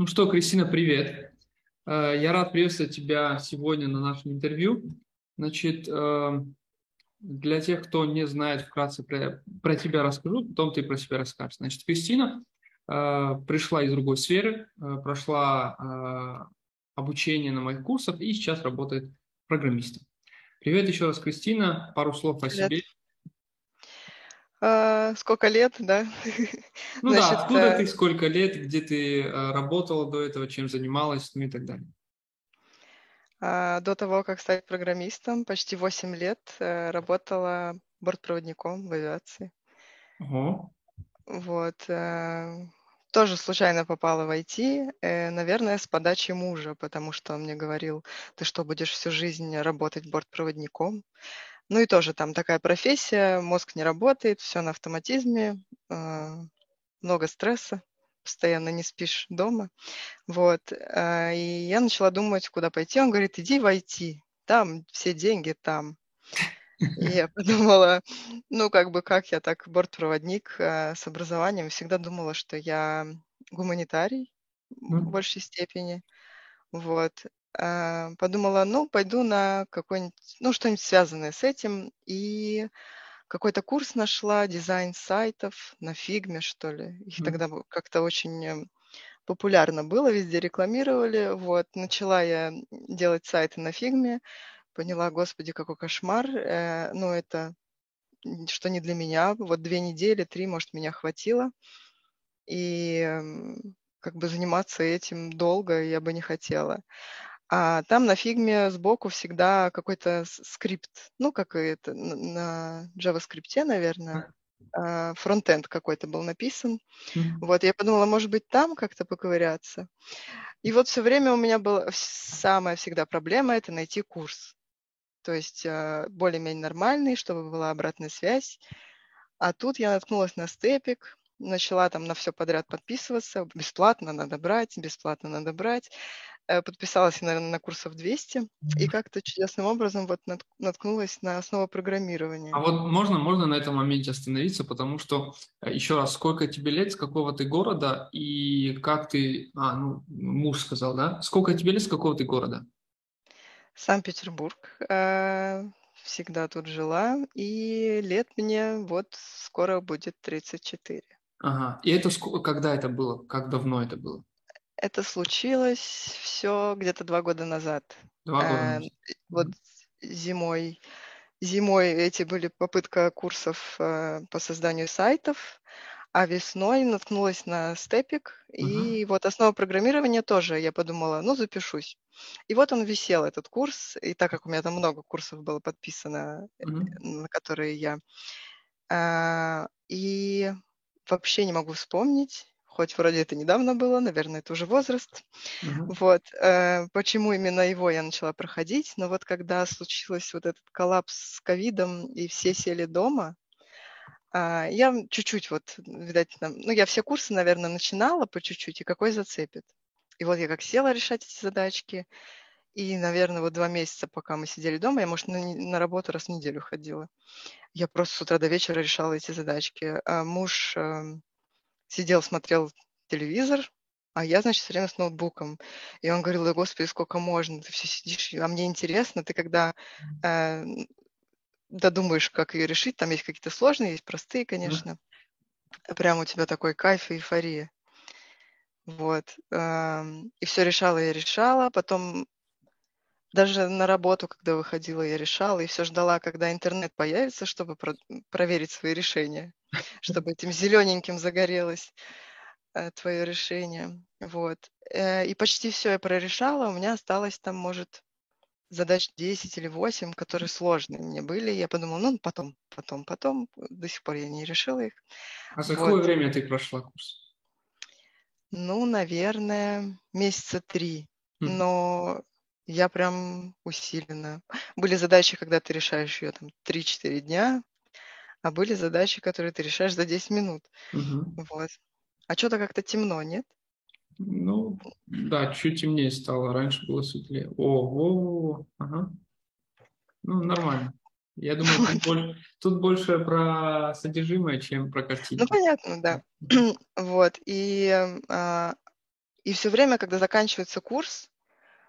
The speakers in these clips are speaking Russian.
Ну что, Кристина, привет. Э, я рад приветствовать тебя сегодня на нашем интервью. Значит, э, для тех, кто не знает, вкратце про, про тебя расскажу, потом ты про себя расскажешь. Значит, Кристина э, пришла из другой сферы, прошла обучение на моих курсах и сейчас работает программистом. Привет еще раз, Кристина. Пару слов о себе. А, сколько лет, да? Ну Значит, да, откуда э... ты, сколько лет, где ты э, работала до этого, чем занималась, ну и так далее. А, до того, как стать программистом, почти 8 лет э, работала бортпроводником в авиации. Ого. Вот. Э, тоже случайно попала в IT, э, наверное, с подачи мужа, потому что он мне говорил, ты что, будешь всю жизнь работать бортпроводником? Ну и тоже там такая профессия, мозг не работает, все на автоматизме, э, много стресса, постоянно не спишь дома. Вот. Э, и я начала думать, куда пойти. Он говорит, иди в IT, там все деньги там. И я подумала, ну, как бы, как я так бортпроводник э, с образованием, всегда думала, что я гуманитарий в большей степени. Вот. А, подумала, ну, пойду на какой-нибудь, ну, что-нибудь связанное с этим. И какой-то курс нашла, дизайн сайтов на фигме, что ли. Их mm. тогда как-то очень эм, популярно было, везде рекламировали. Вот, начала я делать сайты на фигме, поняла, господи, какой кошмар. Э, ну, это что не для меня. Вот две недели, три, может, меня хватило. И эм, как бы заниматься этим долго я бы не хотела. А там на фигме сбоку всегда какой-то скрипт, ну, как это на JavaScript, наверное, а, фронтенд какой-то был написан. Mm-hmm. Вот, я подумала, может быть, там как-то поковыряться. И вот все время у меня была самая всегда проблема – это найти курс. То есть а, более-менее нормальный, чтобы была обратная связь. А тут я наткнулась на степик, начала там на все подряд подписываться. Бесплатно надо брать, бесплатно надо брать. Э, подписалась, наверное, на курсов 200 и как-то чудесным образом вот наткнулась на основу программирования. А вот можно, можно на этом моменте остановиться, потому что, э, еще раз, сколько тебе лет, с какого ты города и как ты, а, ну, муж сказал, да? Сколько тебе лет, с какого ты города? Санкт-Петербург. Э, всегда тут жила, и лет мне вот скоро будет 34. Ага, и это когда это было? Как давно это было? Это случилось все где-то два года назад. Два года э, назад. Вот зимой. Зимой эти были попытка курсов э, по созданию сайтов, а весной наткнулась на степик, и вот основа программирования тоже, я подумала, ну, запишусь. И вот он висел, этот курс, и так как у меня там много курсов было подписано, Мгм. на которые я, а, и вообще не могу вспомнить, хоть вроде это недавно было, наверное, это уже возраст. Мгм. Вот, э, почему именно его я начала проходить, но вот когда случилось вот этот коллапс с ковидом и все сели дома, а, я чуть-чуть вот, видать, там, ну, я все курсы, наверное, начинала по чуть-чуть, и какой зацепит. И вот я как села решать эти задачки, и, наверное, вот два месяца, пока мы сидели дома, я, может, на, на работу раз в неделю ходила. Я просто с утра до вечера решала эти задачки. А муж эм, сидел, смотрел телевизор, а я, значит, все время с ноутбуком. И он говорил, да господи, сколько можно, ты все сидишь, а мне интересно, ты когда э, додумаешь, как ее решить, там есть какие-то сложные, есть простые, конечно. Mm. Прям у тебя такой кайф и эйфория. Вот. Эм, и все решала я решала. Потом даже на работу, когда выходила, я решала и все ждала, когда интернет появится, чтобы про- проверить свои решения, чтобы этим зелененьким загорелось э, твое решение. Вот. Э, и почти все я прорешала. У меня осталось там, может, задач 10 или 8, которые сложные мне были. Я подумала, ну, потом, потом, потом. До сих пор я не решила их. А за вот. какое время ты прошла курс? Ну, наверное, месяца три. Но я прям усиленно. Были задачи, когда ты решаешь ее там 3-4 дня, а были задачи, которые ты решаешь за 10 минут. Угу. Вот. А что-то как-то темно, нет? Ну, да, чуть темнее стало. Раньше было светлее. О, о, о, ага. Ну, нормально. Я думаю, тут больше, тут больше про содержимое, чем про картинку. Ну, понятно, да. вот. И а, И все время, когда заканчивается курс,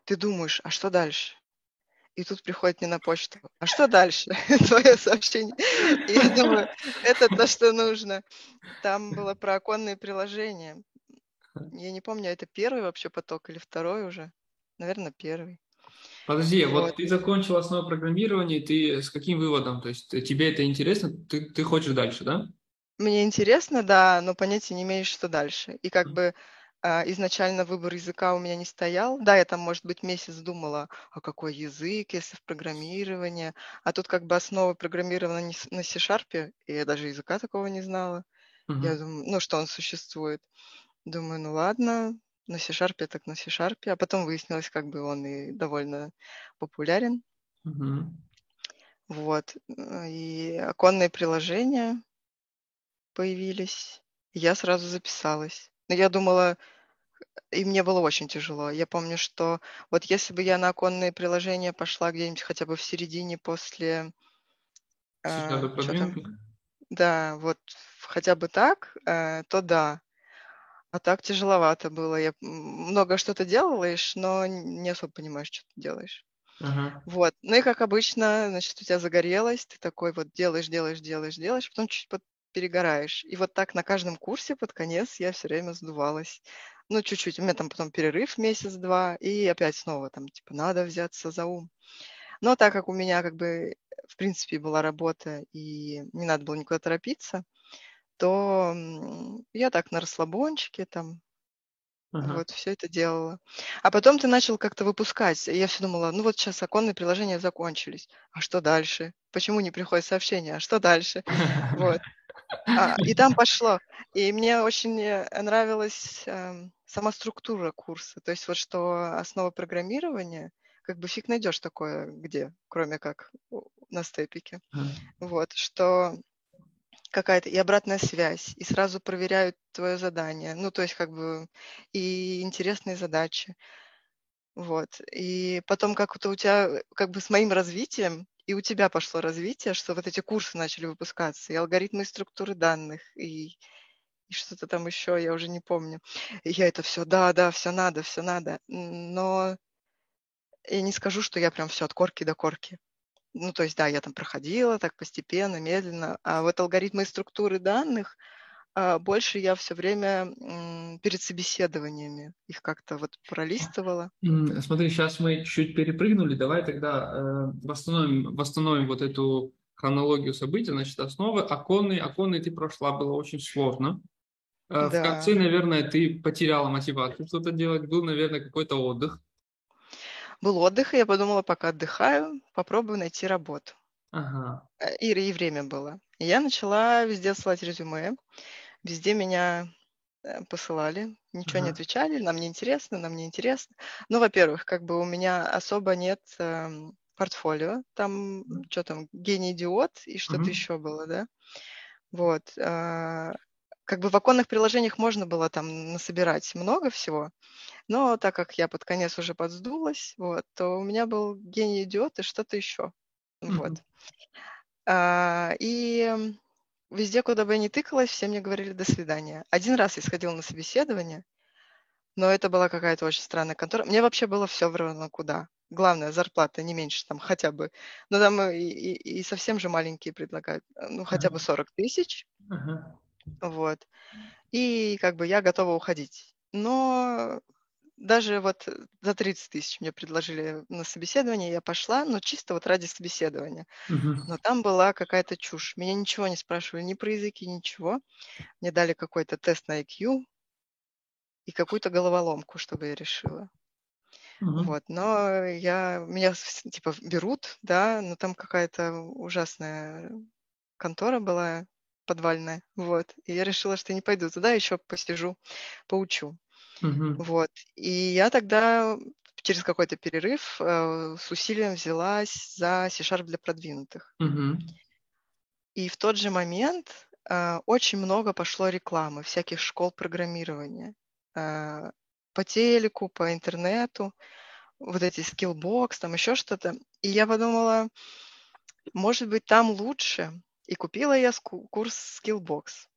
ты думаешь, а что дальше? И тут приходит мне на почту, а что дальше? Твое сообщение. И я думаю, это то, что нужно. Там было про оконные приложения. Я не помню, это первый вообще поток или второй уже? Наверное, первый. Подожди, вот. вот ты закончил основу программирования, ты с каким выводом? То есть тебе это интересно, ты, ты хочешь дальше, да? Мне интересно, да, но понятия не имеешь, что дальше. И как бы а, изначально выбор языка у меня не стоял. Да, я там, может быть, месяц думала, а какой язык, если в программировании. А тут как бы основа программирования на C-Sharp, и я даже языка такого не знала. Uh-huh. Я думаю, ну, что он существует. Думаю, ну ладно, на C-Sharp так на C-Sharp. А потом выяснилось, как бы он и довольно популярен. Uh-huh. Вот. И оконные приложения появились. Я сразу записалась. Но я думала, и мне было очень тяжело. Я помню, что вот если бы я на оконные приложения пошла где-нибудь хотя бы в середине после... Э, да, вот хотя бы так, э, то да. А так тяжеловато было. Я много что-то делаешь, но не особо понимаешь, что ты делаешь. Ага. Вот. Ну и как обычно, значит, у тебя загорелось, ты такой вот делаешь, делаешь, делаешь, делаешь, потом чуть перегораешь. И вот так на каждом курсе под конец я все время сдувалась. Ну, чуть-чуть. У меня там потом перерыв месяц-два, и опять снова там, типа, надо взяться за ум. Но так как у меня как бы, в принципе, была работа, и не надо было никуда торопиться, то я так на расслабончике там Ага. Вот, все это делала. А потом ты начал как-то выпускать. Я все думала, ну вот сейчас оконные приложения закончились. А что дальше? Почему не приходит сообщение? А что дальше? Вот. А, и там пошло. И мне очень э, нравилась э, сама структура курса. То есть вот что основа программирования, как бы фиг найдешь такое где, кроме как на степике. Вот, что какая-то и обратная связь, и сразу проверяют твое задание. Ну, то есть как бы и интересные задачи. Вот. И потом как-то у тебя, как бы с моим развитием, и у тебя пошло развитие, что вот эти курсы начали выпускаться, и алгоритмы и структуры данных, и, и что-то там еще, я уже не помню. И я это все, да, да, все надо, все надо. Но я не скажу, что я прям все от корки до корки. Ну, то есть, да, я там проходила так постепенно, медленно. А вот алгоритмы и структуры данных, больше я все время перед собеседованиями их как-то вот пролистывала. Смотри, сейчас мы чуть перепрыгнули, давай тогда э, восстановим, восстановим вот эту хронологию событий. Значит, основы оконные, оконные ты прошла, было очень сложно. Э, да. В конце, наверное, ты потеряла мотивацию что-то делать, был, наверное, какой-то отдых. Был отдых, и я подумала, пока отдыхаю, попробую найти работу. Ага. Э, и, и время было. Я начала везде ссылать резюме. Везде меня э, посылали, ничего ага. не отвечали, нам не интересно, нам не интересно. Ну, во-первых, как бы у меня особо нет э, портфолио, там, что там, гений-идиот и что-то угу. еще было, да. Вот. Э, как бы в оконных приложениях можно было там насобирать много всего, но так как я под конец уже подсдулась, вот, то у меня был гений-идиот и что-то еще. Mm-hmm. Вот. А, и везде, куда бы я ни тыкалась, все мне говорили «до свидания». Один раз я сходила на собеседование, но это была какая-то очень странная контора. Мне вообще было все равно куда. Главное, зарплата не меньше там хотя бы. Но там и, и, и совсем же маленькие предлагают. Ну, хотя бы 40 тысяч. Uh-huh. Вот. И как бы я готова уходить. Но даже вот за 30 тысяч мне предложили на собеседование, я пошла, но чисто вот ради собеседования. Угу. Но там была какая-то чушь. Меня ничего не спрашивали, ни про языки, ничего. Мне дали какой-то тест на IQ и какую-то головоломку, чтобы я решила. Угу. Вот, но я, меня типа берут, да, но там какая-то ужасная контора была подвальная, вот. И я решила, что не пойду туда, еще посижу, поучу. Угу. Вот. И я тогда через какой-то перерыв э, с усилием взялась за C-Sharp для продвинутых. Угу. И в тот же момент э, очень много пошло рекламы всяких школ программирования. Э, по телеку, по интернету, вот эти Skillbox, там еще что-то. И я подумала, может быть, там лучше. И купила я курс Skillbox.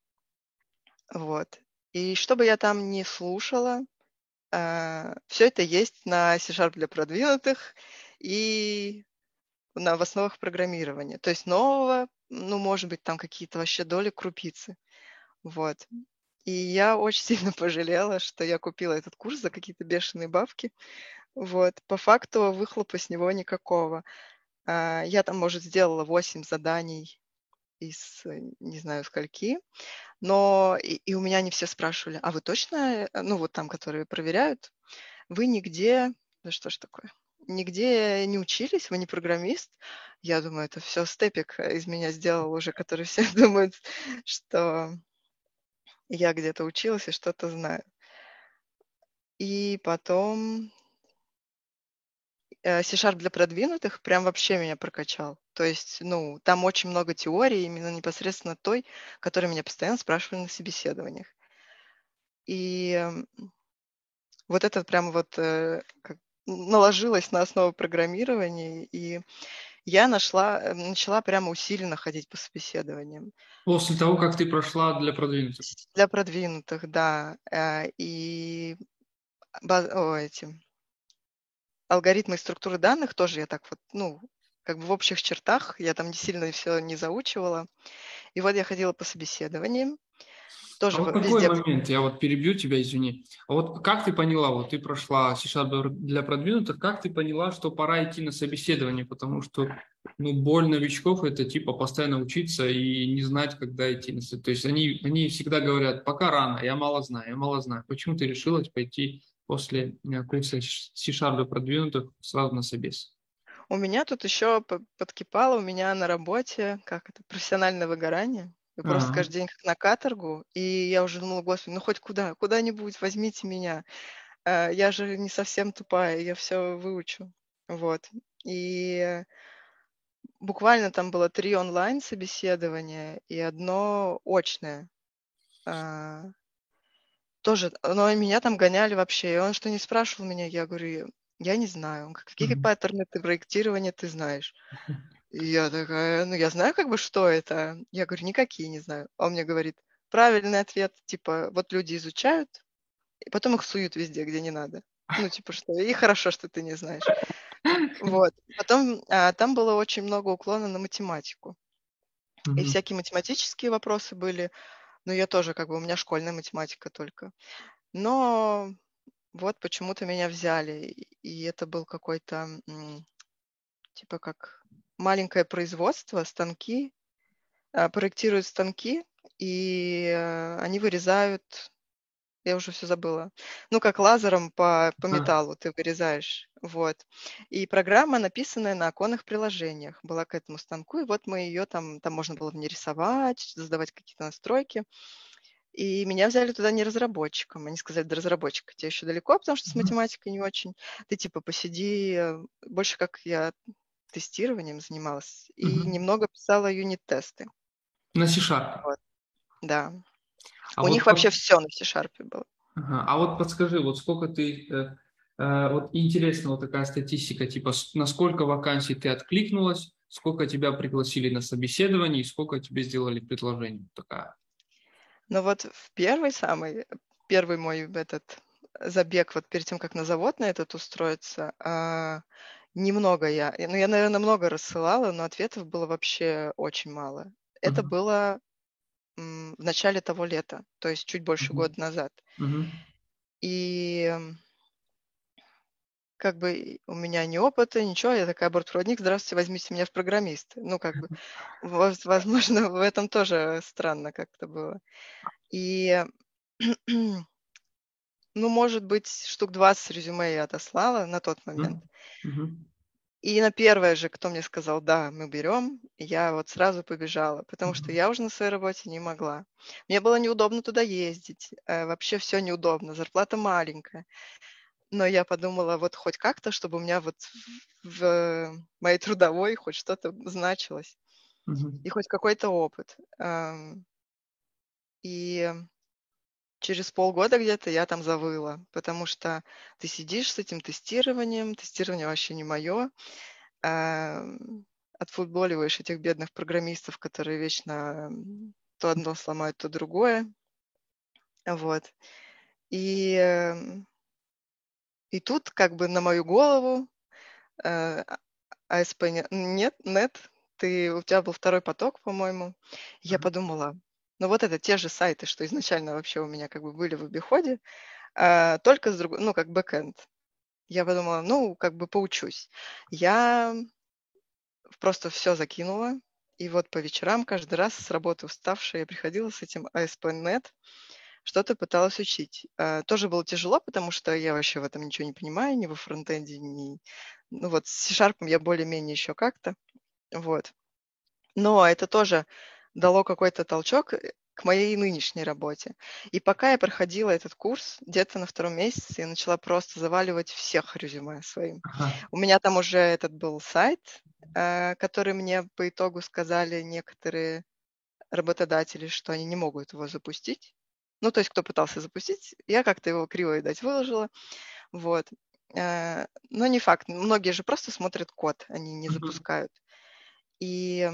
Вот. И что бы я там не слушала, э, все это есть на C-Sharp для продвинутых и на, в основах программирования. То есть нового, ну, может быть, там какие-то вообще доли крупицы. Вот. И я очень сильно пожалела, что я купила этот курс за какие-то бешеные бабки. Вот. По факту выхлопа с него никакого. А, я там, может, сделала 8 заданий из э, не знаю скольки, но и, и у меня они все спрашивали, а вы точно, э, ну вот там, которые проверяют, вы нигде, да что ж такое, нигде не учились, вы не программист. Я думаю, это все степик из меня сделал уже, который все думают, что я где-то училась и что-то знаю. И потом э, C-Sharp для продвинутых прям вообще меня прокачал. То есть, ну, там очень много теории, именно непосредственно той, которую меня постоянно спрашивали на собеседованиях. И вот это прям вот э, как, наложилось на основу программирования, и я нашла, э, начала прямо усиленно ходить по собеседованиям. После того, как ты прошла для продвинутых? Для продвинутых, да. Э, и о, эти, алгоритмы и структуры данных тоже я так вот, ну, как бы в общих чертах, я там не сильно все не заучивала. И вот я ходила по собеседованиям, тоже а вот везде... такой момент, я вот перебью тебя, извини. А вот как ты поняла, вот ты прошла c для продвинутых, как ты поняла, что пора идти на собеседование, потому что ну, боль новичков – это типа постоянно учиться и не знать, когда идти на собеседование. То есть они, они всегда говорят, пока рано, я мало знаю, я мало знаю. Почему ты решилась пойти после э, курса c для продвинутых сразу на собес? У меня тут еще подкипало, у меня на работе, как это, профессиональное выгорание. Я ага. просто каждый день как на каторгу, и я уже думала, господи, ну хоть куда, куда-нибудь возьмите меня. А, я же не совсем тупая, я все выучу. Вот. И буквально там было три онлайн собеседования и одно очное. Тоже, но меня там гоняли вообще. И он что не спрашивал меня, я говорю, я не знаю, какие mm-hmm. паттерны ты проектирования ты знаешь. И я такая, ну, я знаю как бы, что это. Я говорю, никакие не знаю. А он мне говорит, правильный ответ, типа, вот люди изучают, и потом их суют везде, где не надо. Ну, типа, что, и хорошо, что ты не знаешь. Вот. Потом а, там было очень много уклона на математику. Mm-hmm. И всякие математические вопросы были. Но я тоже, как бы, у меня школьная математика только. Но вот почему-то меня взяли. И это был какой-то, типа, как маленькое производство, станки, а, проектируют станки, и э, они вырезают, я уже все забыла, ну, как лазером по, по металлу ты вырезаешь, вот. И программа, написанная на оконных приложениях, была к этому станку, и вот мы ее там, там можно было в ней рисовать, создавать какие-то настройки. И меня взяли туда не разработчиком. Они сказали, до разработчика тебе еще далеко, потому что с математикой не очень. Ты типа посиди, э, больше как я тестированием занималась и немного писала юнит-тесты. На C-Sharp? Вот. Да. А У вот них под... вообще все на C-Sharp было. Ага. А вот подскажи, вот сколько ты... Э, э, вот интересно вот такая статистика, типа на сколько вакансий ты откликнулась, сколько тебя пригласили на собеседование и сколько тебе сделали предложение такая? Ну вот в первый самый, первый мой этот забег, вот перед тем, как на завод на этот устроиться, а, Немного я. Ну, я, наверное, много рассылала, но ответов было вообще очень мало. Это Мгм. было в начале того лета, то есть чуть больше Мгм. года назад. Мгм. И как бы у меня ни опыта, ничего, я такая бортпроводник, здравствуйте, возьмите меня в программисты. Ну, как бы, воз- возможно, в этом тоже странно как-то было. И, ну, может быть, штук 20 резюме я отослала на тот момент. Мгм. И на первое же, кто мне сказал, да, мы берем, я вот сразу побежала, потому что я уже на своей работе не могла. Мне было неудобно туда ездить, э, вообще все неудобно, зарплата маленькая. Но я подумала, вот хоть как-то, чтобы у меня вот в моей трудовой хоть что-то значилось, Мгм. и хоть какой-то опыт. Эм, И через полгода где-то я там завыла, потому что ты сидишь с этим тестированием, тестирование вообще не мое, отфутболиваешь этих бедных программистов, которые вечно то одно сломают, то другое. Вот. И И тут как бы на мою голову э, АСП нет, нет, ты, у тебя был второй поток, по-моему. Я подумала, ну вот это те же сайты, что изначально вообще у меня как бы были в обиходе, а, только с другой, ну как бэкэнд. Я подумала, ну как бы поучусь. Я просто все закинула, и вот по вечерам каждый раз с работы уставшая я приходила с этим ASP.NET, что-то пыталась учить. А, тоже было тяжело, потому что я вообще в этом ничего не понимаю, ни во фронтенде, ни... Ну вот с C-Sharp я более-менее еще как-то. Вот. Но это тоже дало какой-то толчок э, к моей нынешней работе. И пока я проходила этот курс, где-то на втором месяце я начала просто заваливать всех резюме своим. Ага. У меня там уже этот был сайт, э, который мне по итогу сказали некоторые работодатели, что они не могут его запустить. Ну, то есть, кто пытался запустить, я как-то его криво, дать выложила. Вот. Э, но не факт. Многие же просто смотрят код, они не запускают. И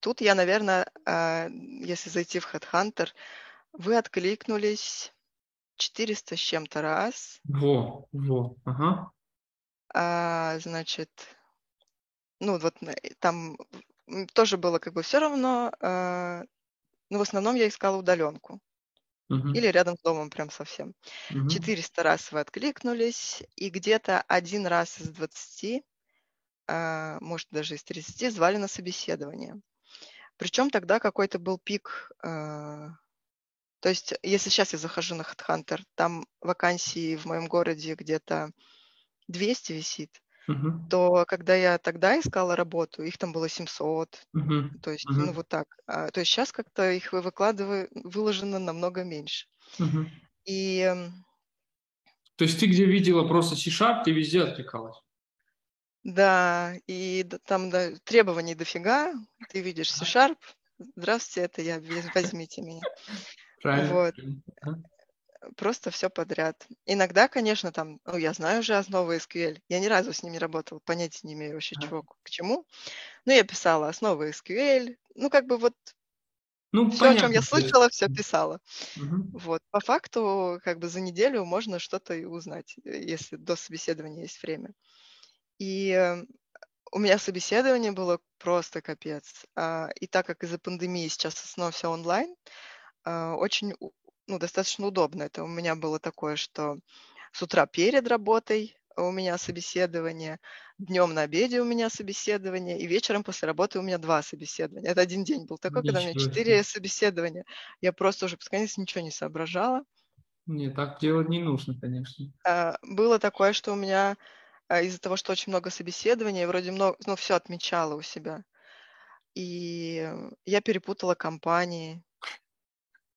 тут я, наверное, э, если зайти в Headhunter, вы откликнулись 400 с чем-то раз. Во, во, ага. А, значит, ну вот там тоже было как бы все равно, а, но в основном я искала удаленку. Uh-huh. Или рядом с домом прям совсем. Uh-huh. 400 раз вы откликнулись, и где-то один раз из 20 а, может, даже из 30, звали на собеседование. Причем тогда какой-то был пик. А, то есть, если сейчас я захожу на HeadHunter, там вакансии в моем городе где-то 200 висит, uh-huh. то когда я тогда искала работу, их там было 700. Uh-huh. То есть, uh-huh. ну вот так. А, то есть сейчас как-то их выкладываю, выложено намного меньше. Uh-huh. И... То есть ты где видела просто C-Sharp, ты везде откликалась? Да, и там да, требований дофига. Ты видишь C-Sharp. Здравствуйте, это я, возьмите меня. Правильно. Вот. Просто все подряд. Иногда, конечно, там, ну, я знаю уже основы SQL. Я ни разу с ними не работала, понятия не имею вообще, чего к чему. Но я писала основы SQL. Ну, как бы вот ну, все, понятно, о чем я слышала, все писала. Угу. Вот. По факту, как бы за неделю можно что-то и узнать, э, если до собеседования есть время. И э, у меня собеседование было просто капец. А, и так как из-за пандемии сейчас снова все онлайн, а, очень, ну, достаточно удобно. Это у меня было такое, что с утра перед работой у меня собеседование, днем на обеде у меня собеседование, и вечером после работы у меня два собеседования. Это один день был такой, Ничего когда у меня четыре собеседования. Я просто уже под конец ничего не соображала. Не, так делать не нужно, конечно. А, было такое, что у меня из-за того, что очень много собеседований, вроде много, ну, все отмечала у себя. И я перепутала компании.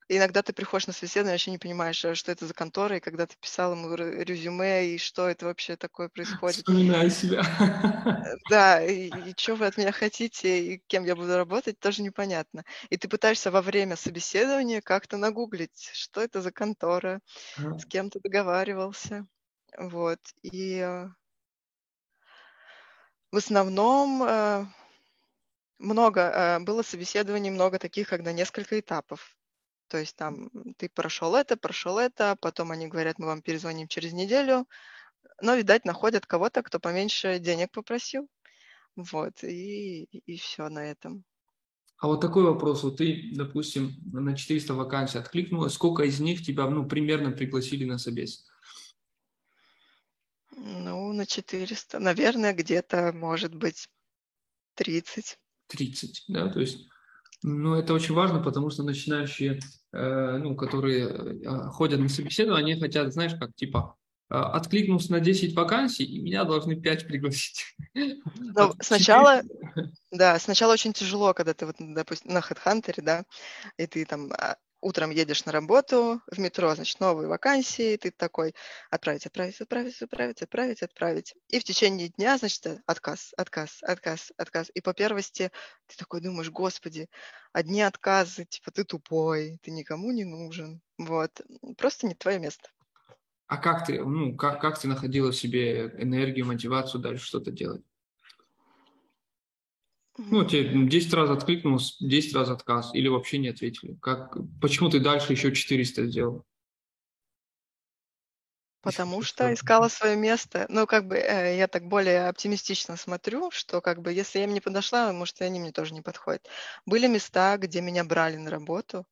иногда ты приходишь на собеседование, вообще не понимаешь, а что это за контора, и когда ты писал ему резюме, и что это вообще такое происходит. Вспоминаю себя. Э, да, и, и что вы от меня хотите, и кем я буду работать, тоже непонятно. И ты пытаешься во время собеседования как-то нагуглить, что это за контора, с кем ты договаривался. Вот. И э, в основном э, много, э, было собеседований много таких, когда несколько этапов. То есть там ты прошел это, прошел это, потом они говорят, мы вам перезвоним через неделю, но, видать, находят кого-то, кто поменьше денег попросил. Вот, и, и все на этом. А вот такой вопрос. Вот ты, допустим, на 400 вакансий откликнулась. Сколько из них тебя, ну, примерно пригласили на собес? Ну, на 400. Наверное, где-то, может быть, 30. 30, да, то есть, ну, это очень важно, потому что начинающие, э, ну, которые э, ходят на собеседование, они хотят, знаешь, как, типа, э, откликнулся на 10 вакансий, и меня должны 5 пригласить. Ну, сначала, да, сначала очень тяжело, когда ты, вот, допустим, на HeadHunter, да, и ты там а, утром едешь на работу, в метро, значит, новые вакансии, ты такой отправить, отправить, отправить, отправить, отправить, отправить. И в течение дня, значит, отказ, отказ, отказ, отказ. И по первости ты такой думаешь, господи, одни отказы, типа ты тупой, ты никому не нужен. Вот. Просто не твое место. А как ты, ну, как, как ты находила в себе энергию, мотивацию дальше что-то делать? Ну, тебе 10 раз откликнулся, 10 раз отказ, или вообще не ответили. Как, почему ты дальше еще 400 сделал? Потому что искала свое место. Ну, как бы э, я так более оптимистично смотрю, что как бы если я им не подошла, может, и они мне тоже не подходят. Были места, где меня брали на работу,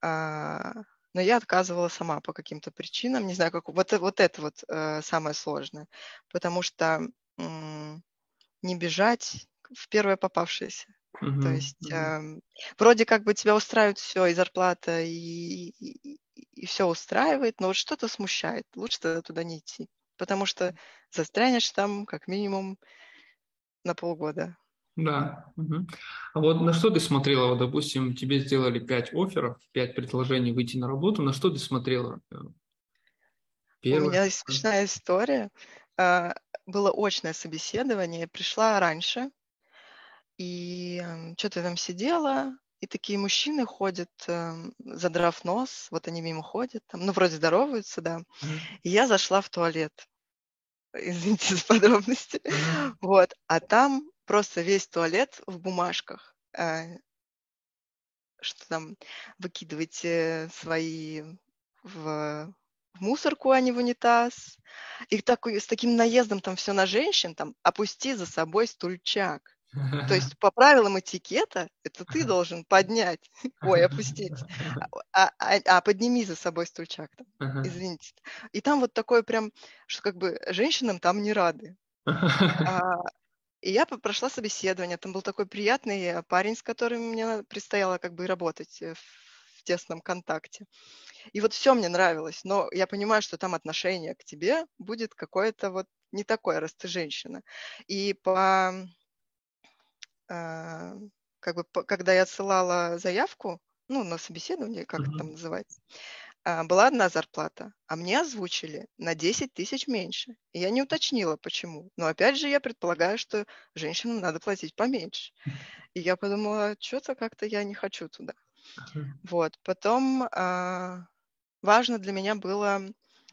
а, но я отказывала сама по каким-то причинам. Не знаю, как вот, вот это вот э, самое сложное. Потому что не бежать в первое попавшееся. Uh-huh, То есть uh-huh. э, вроде как бы тебя устраивает все, и зарплата, и, и, и все устраивает, но вот что-то смущает. Лучше тогда туда не идти, потому что застрянешь там как минимум на полгода. Да. Угу. А вот на что ты смотрела? Вот, допустим, тебе сделали пять офферов, пять предложений выйти на работу. На что ты смотрела? Первое. У меня есть смешная история. А, было очное собеседование. Пришла раньше, и что-то там сидела, и такие мужчины ходят, эм, задрав нос, вот они мимо ходят, там, ну, вроде здороваются, да. И я зашла в туалет. Извините за подробности. Вот. А там просто весь туалет в бумажках. Э, что там выкидывайте свои в, в мусорку, а не в унитаз. И так, с таким наездом там все на женщин, там, опусти за собой стульчак. То есть по правилам этикета это ты должен поднять, ой, опустить, а, а, а подними за собой стульчак, там, извините. И там вот такое прям, что как бы женщинам там не рады. А, и я прошла собеседование, там был такой приятный парень, с которым мне предстояло как бы работать э, в тесном контакте. И вот все мне нравилось, но я понимаю, что там отношение к тебе будет какое-то вот не такое, раз ты женщина. И по а, как бы, когда я отсылала заявку, ну, на собеседование, как это там называется, а, была одна зарплата, а мне озвучили на 10 тысяч меньше. И я не уточнила, почему. Но опять же, я предполагаю, что женщинам надо платить поменьше. И я подумала, что-то как-то я не хочу туда. Вот. Потом а, важно для меня было,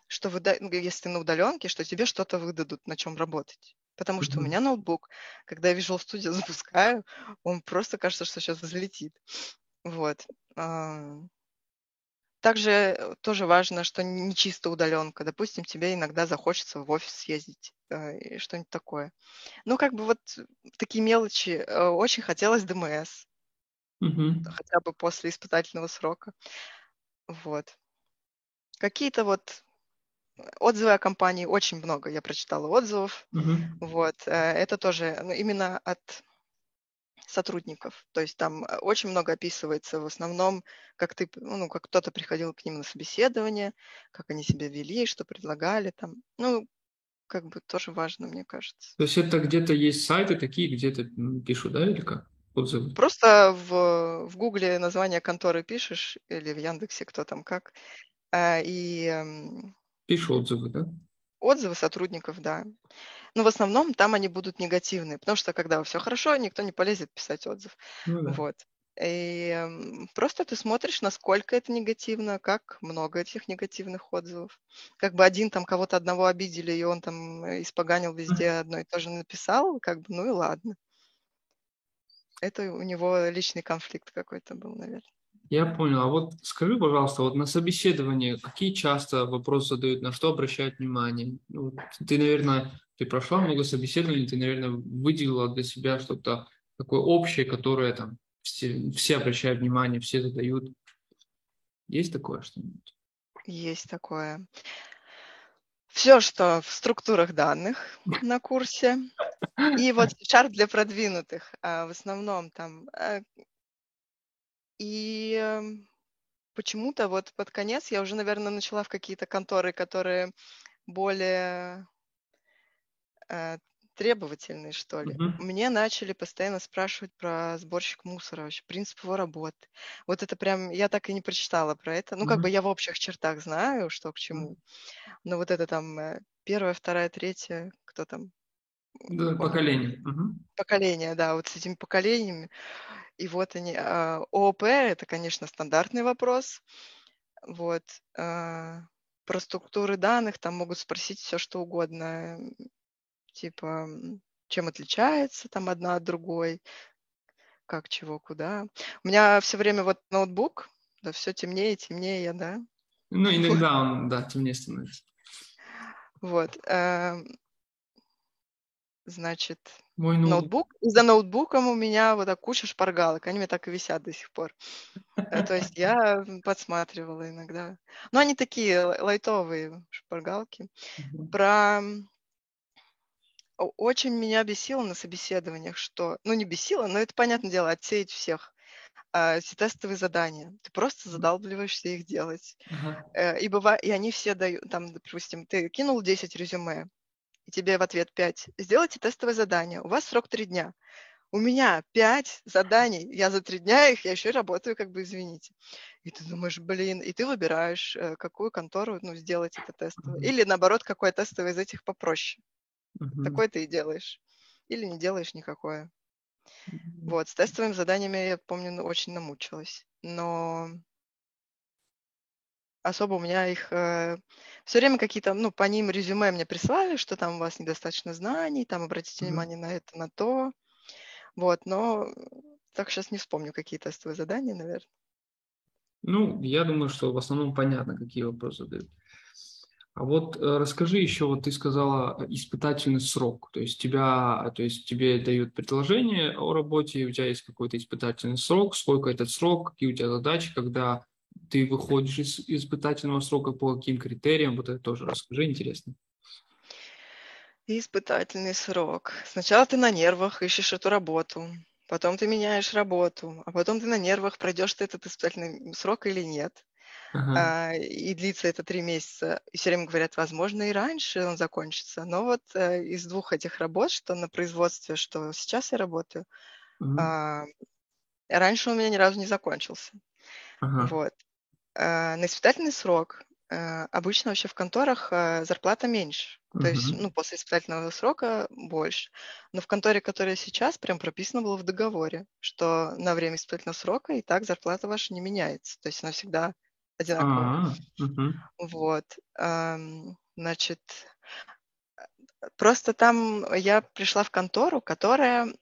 что вы, ну, если ты на удаленке, что тебе что-то выдадут, на чем работать. Потому что у меня ноутбук, когда я Visual Studio запускаю, он просто кажется, что сейчас взлетит. Вот. А, также тоже важно, что не чисто удаленка. Допустим, тебе иногда захочется в офис съездить э, и что-нибудь такое. Ну, как бы вот такие мелочи. Э, очень хотелось ДМС. Угу. Хотя бы после испытательного срока. Вот. Какие-то вот Отзывы о компании очень много, я прочитала отзывов. Uh-huh. Вот, э, это тоже ну, именно от сотрудников. То есть там э, очень много описывается в основном, как ты, ну, как кто-то приходил к ним на собеседование, как они себя вели, что предлагали там. Ну, как бы тоже важно, мне кажется. То есть это где-то есть сайты такие, где-то пишут, да, или как? Отзывы? Просто в, в Гугле название конторы пишешь, или в Яндексе, кто там как, э, и эм, Пишешь отзывы, да? Отзывы сотрудников, да. Но в основном там они будут негативные, потому что когда все хорошо, никто не полезет писать отзыв. Ну, да. Вот. И просто ты смотришь, насколько это негативно, как много этих негативных отзывов. Как бы один там кого-то одного обидели, и он там испоганил везде одно и то же написал, как бы, ну и ладно. Это у него личный конфликт какой-то был, наверное. Я понял. А вот скажи, пожалуйста, вот на собеседовании какие часто вопросы задают, на что обращают внимание? Ну, вот ты, наверное, ты прошла много собеседований, ты, наверное, выделила для себя что-то такое общее, которое там все, все обращают внимание, все задают. Есть такое что-нибудь? Есть такое. Все, что в структурах данных на курсе. И вот шар для продвинутых. А в основном там э, и эм, почему-то вот под конец я уже, наверное, начала в какие-то конторы, которые более э, требовательные, что ли. Uh-huh. Мне начали постоянно спрашивать про сборщик мусора, вообще принцип его работы. Вот это прям, я так и не прочитала про это. Ну, uh-huh. как бы я в общих чертах знаю, что к чему. Uh-huh. Но вот это там э, первая, вторая, третья, кто там? Да, поколение. Uh-huh. Поколение, да, вот с этими поколениями. И вот они. А, ООП– это, конечно, стандартный вопрос. Вот. А, про структуры данных там могут спросить все, что угодно. Типа, чем отличается там одна от другой, как, чего, куда. У меня все время вот ноутбук, да, все темнее и темнее, да. Ну, иногда он, да, темнее становится. Вот. Значит, Мой ноутбук. ноутбук. И за ноутбуком у меня вот так куча шпаргалок. Они мне так и висят до сих пор. Э, то есть я подсматривала иногда. Но они такие лайтовые шпаргалки. Про очень меня бесило на собеседованиях, что, ну не бесило, но это, понятное дело, отсеять всех. А, эти тестовые задания. Ты просто задалбливаешься их делать. Э, и, бывает, и они все дают, там, допустим, ты кинул 10 резюме, и тебе в ответ 5. Сделайте тестовое задание. У вас срок 3 дня. У меня 5 заданий. Я за 3 дня их, я еще и работаю, как бы, извините. И ты думаешь, блин, и ты выбираешь, э, какую контору ну, сделать это тестовое. Или, наоборот, какое тестовое из этих попроще. Uh-huh. Такое ты и делаешь. Или не делаешь никакое. Вот, с тестовыми заданиями, я помню, ну, очень намучилась. Но особо у меня их... Э, все время какие-то, ну, по ним резюме мне прислали, что там у вас недостаточно знаний, там обратите mm-hmm. внимание на это, на то. Вот, но так сейчас не вспомню, какие тестовые задания, наверное. Ну, я думаю, что в основном понятно, какие вопросы задают. А вот э, расскажи еще, вот ты сказала э, испытательный срок, то есть тебя, то есть тебе дают предложение о работе, у тебя есть какой-то испытательный срок, сколько этот срок, какие у тебя задачи, когда ты выходишь из испытательного срока, по каким критериям, вот это тоже расскажи, интересно. Испытательный срок. Сначала ты на нервах ищешь эту работу, потом ты меняешь работу, а потом ты на нервах пройдешь ты этот испытательный срок или нет. Ага. А, и длится это три месяца. И все время говорят, возможно, и раньше он закончится. Но вот э, из двух этих работ, что на производстве, что сейчас я работаю, угу. а, раньше у меня ни разу не закончился. Ага. Вот. А, на испытательный срок а, обычно вообще в конторах а, зарплата меньше. То угу. есть, ну, после испытательного срока больше. Но в конторе, которая сейчас, прям прописано было в договоре, что на время испытательного срока и так зарплата ваша не меняется. То есть она всегда одинаково. Угу. Вот. Значит, просто там я пришла в контору, которая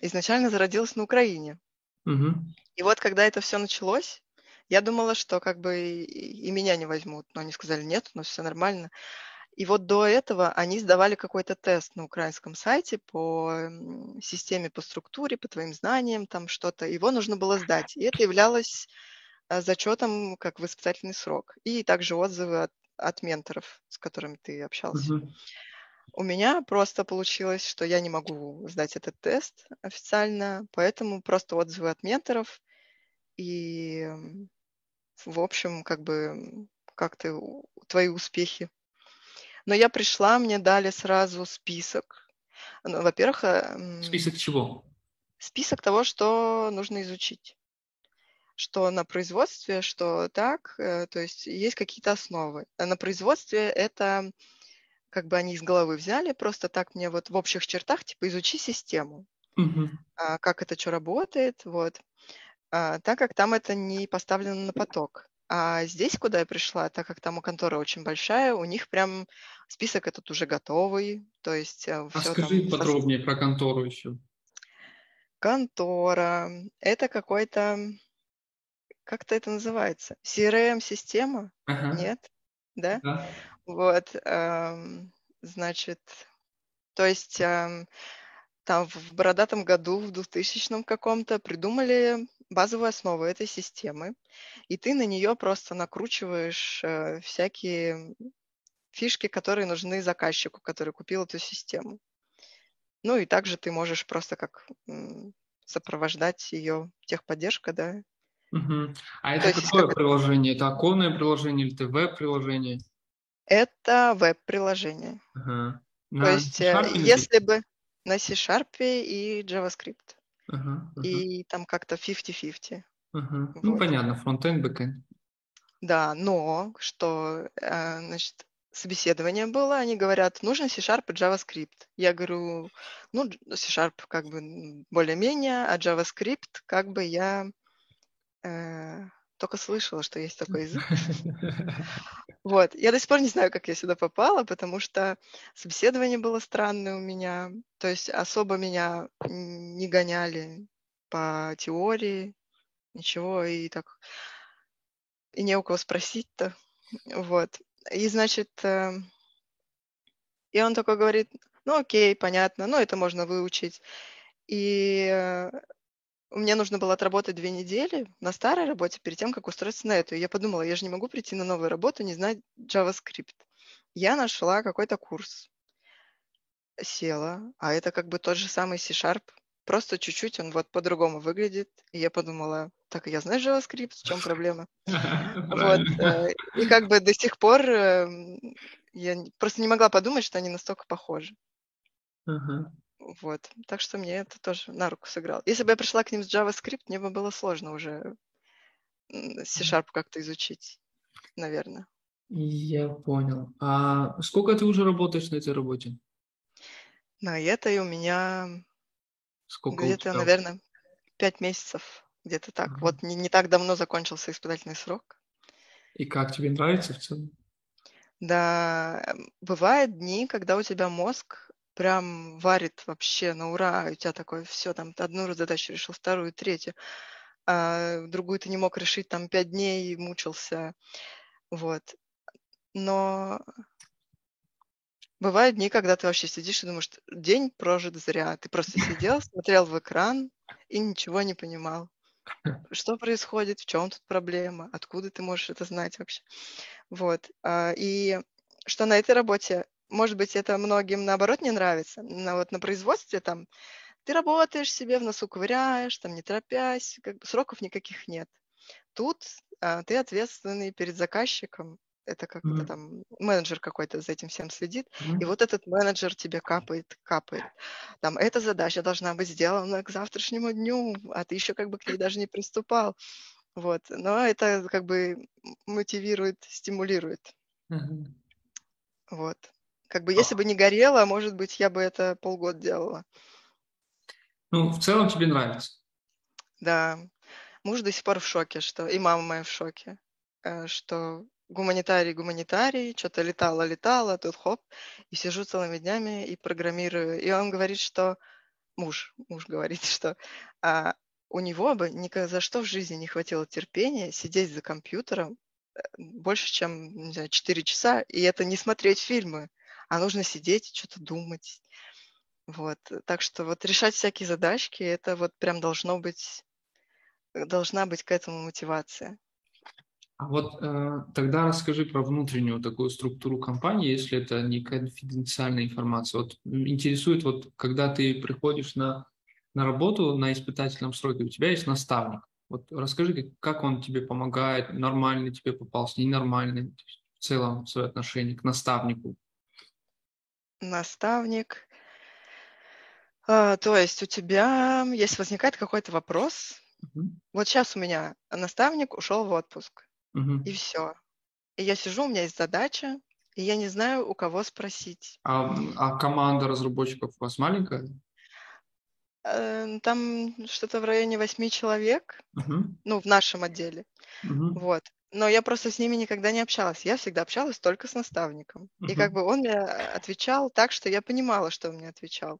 изначально зародилась на Украине. Угу. И вот когда это все началось, я думала, что как бы и, меня не возьмут, но они сказали, нет, у нас все нормально. И вот до этого они сдавали какой-то тест на украинском сайте по системе, по структуре, по твоим знаниям, там что-то. Его нужно было сдать. И это являлось Э, зачетом как в испытательный срок. И также отзывы от, от менторов, с которыми ты общался. Угу. У меня просто получилось, что я не могу сдать этот тест официально, поэтому просто отзывы от менторов и, в общем, как бы как-то твои успехи. Но я пришла, мне дали сразу список. Ну, во-первых... Э, список чего? Список того, что нужно изучить что на производстве, что так, э, то есть есть какие-то основы. А на производстве это как бы они из головы взяли, просто так мне вот в общих чертах, типа, изучи систему, угу. а, как это что работает, вот. А, так как там это не поставлено на поток. А здесь, куда я пришла, так как там у конторы очень большая, у них прям список этот уже готовый, то есть... Э, а скажи там... подробнее про контору еще. Контора. Это какой-то как-то это называется? CRM-система? Ага. Нет? Да? да? Вот, эм, значит, то есть эм, там в бородатом году, в 2000 каком-то, придумали базовую основу этой системы, и ты на нее просто накручиваешь э, всякие фишки, которые нужны заказчику, который купил эту систему. Ну и также ты можешь просто как сопровождать ее техподдержка, да, Угу. А это То какое есть, приложение? Это оконное приложение или это веб-приложение? Это веб-приложение. Ага. То есть, э, если бы на C-Sharp и JavaScript. Ага, ага. И там как-то 50-50. Ага. Ну, вот. Ну, понятно, фронтенд, бэкенд. Да, но что, э, значит, собеседование было, они говорят, нужно C-Sharp и JavaScript. Я говорю, ну, C-Sharp как бы более-менее, а JavaScript как бы я Э, только слышала, что есть такой язык. Вот. Я до сих пор не знаю, как я сюда попала, потому что собеседование было странное у меня. То есть особо меня не гоняли по теории, ничего, и так... И не у кого спросить-то. Вот. И, значит, э, И он такой говорит, ну окей, понятно, ну это можно выучить. И э, мне нужно было отработать две недели на старой работе перед тем, как устроиться на эту. И я подумала, я же не могу прийти на новую работу, не знать JavaScript. Я нашла какой-то курс, села, а это как бы тот же самый C-Sharp, просто чуть-чуть он вот по-другому выглядит. И я подумала, так, я знаю JavaScript, в чем проблема? Вот. Э, и как бы до сих пор эм, я просто не могла подумать, что они настолько похожи. Вот. Так что мне это тоже на руку сыграло. Если бы я пришла к ним с JavaScript, мне бы было сложно уже C-Sharp как-то изучить, наверное. Я понял. А сколько ты уже работаешь на этой работе? На этой у меня Сколько где-то, наверное, пять месяцев, где-то так. Ага. Вот не, не так давно закончился испытательный срок. И как тебе нравится в целом? Да, бывают дни, когда у тебя мозг прям варит вообще на ура, у тебя такое все, там, одну задачу решил, вторую, третью, а другую ты не мог решить, там, пять дней мучился, вот. Но бывают дни, когда ты вообще сидишь и думаешь, день прожит зря. Ты просто сидел, смотрел в экран и ничего не понимал. Что происходит, в чем тут проблема, откуда ты можешь это знать вообще. Вот. А, и что на этой работе может быть, это многим наоборот не нравится. Но вот на производстве там ты работаешь себе, в носу ковыряешь, там не торопясь, как бы сроков никаких нет. Тут а, ты ответственный перед заказчиком, это как mm-hmm. там менеджер какой-то за этим всем следит, mm-hmm. и вот этот менеджер тебе капает, капает. Там эта задача должна быть сделана к завтрашнему дню, а ты еще как бы к ней даже не приступал. Вот, но это как бы мотивирует, стимулирует. Mm-hmm. Вот. Как бы если бы не горело, может быть, я бы это полгода делала. Ну, в целом тебе нравится. Да. Муж до сих пор в шоке, что и мама моя в шоке, э, что гуманитарий, гуманитарий, что-то летало, летало, тут хоп, и сижу целыми днями и программирую. И он говорит, что муж, муж говорит, что а, у него бы ни за что в жизни не хватило терпения сидеть за компьютером э, больше, чем, не знаю, 4 часа, и это не смотреть фильмы а нужно сидеть и что-то думать. Вот. Так что вот решать всякие задачки, это вот прям должно быть, должна быть к этому мотивация. А вот э, тогда расскажи про внутреннюю такую структуру компании, если это не конфиденциальная информация. Вот интересует, вот когда ты приходишь на, на работу на испытательном сроке, у тебя есть наставник. Вот расскажи, как он тебе помогает, нормальный тебе попался, ненормальный, в целом свое отношение к наставнику наставник. А, то есть у тебя, если возникает какой-то вопрос, угу. вот сейчас у меня наставник ушел в отпуск, угу. и все. И я сижу, у меня есть задача, и я не знаю, у кого спросить. А, а команда разработчиков у вас маленькая? Э, там что-то в районе восьми человек, угу. ну, в нашем отделе. Угу. Вот. Но я просто с ними никогда не общалась. Я всегда общалась только с наставником. Uh-huh. И как бы он мне отвечал так, что я понимала, что он мне отвечал.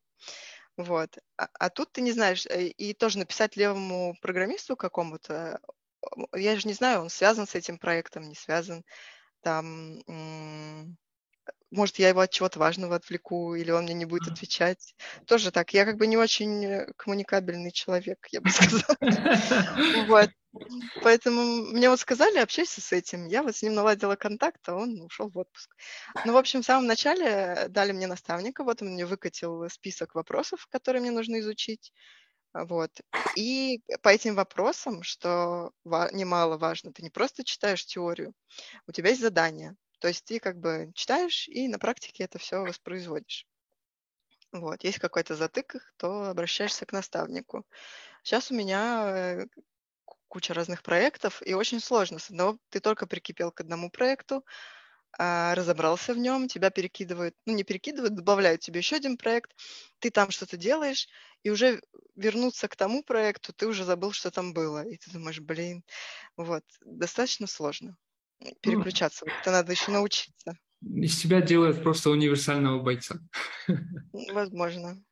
Вот. А, а тут ты не знаешь, э, и тоже написать левому программисту какому-то, я же не знаю, он связан с этим проектом, не связан. Там может, я его от чего-то важного отвлеку, или он мне не будет отвечать. Тоже так. Я как бы не очень э, коммуникабельный человек, я бы сказала. Вот. Поэтому мне вот сказали, общайся с этим. Я вот с ним наладила контакт, а он ушел в отпуск. Ну, в общем, в самом начале дали мне наставника, вот он мне выкатил список вопросов, которые мне нужно изучить. Вот. И по этим вопросам, что немало важно, ты не просто читаешь теорию, у тебя есть задание. То есть ты как бы читаешь и на практике это все воспроизводишь. Вот, есть какой-то затык, то обращаешься к наставнику. Сейчас у меня э, куча разных проектов, и очень сложно. С одного ты только прикипел к одному проекту, а, разобрался в нем, тебя перекидывают, ну не перекидывают, добавляют тебе еще один проект, ты там что-то делаешь, и уже вернуться к тому проекту, ты уже забыл, что там было. И ты думаешь, блин, вот, достаточно сложно переключаться. Вот это надо еще научиться. Из тебя делают просто универсального бойца. Возможно.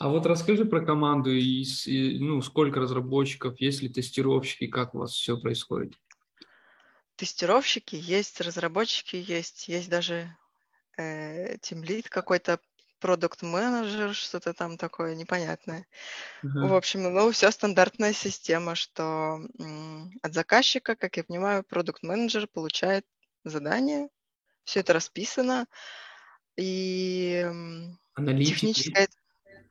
А вот расскажи про команду, и, и, ну, сколько разработчиков, есть ли тестировщики, как у вас все происходит? Тестировщики есть, разработчики есть, есть даже э, какой-то, продукт-менеджер, что-то там такое непонятное. Uh-huh. В общем, ну, все стандартная система, что м, от заказчика, как я понимаю, продукт-менеджер получает задание, все это расписано, и Аналитики. техническая,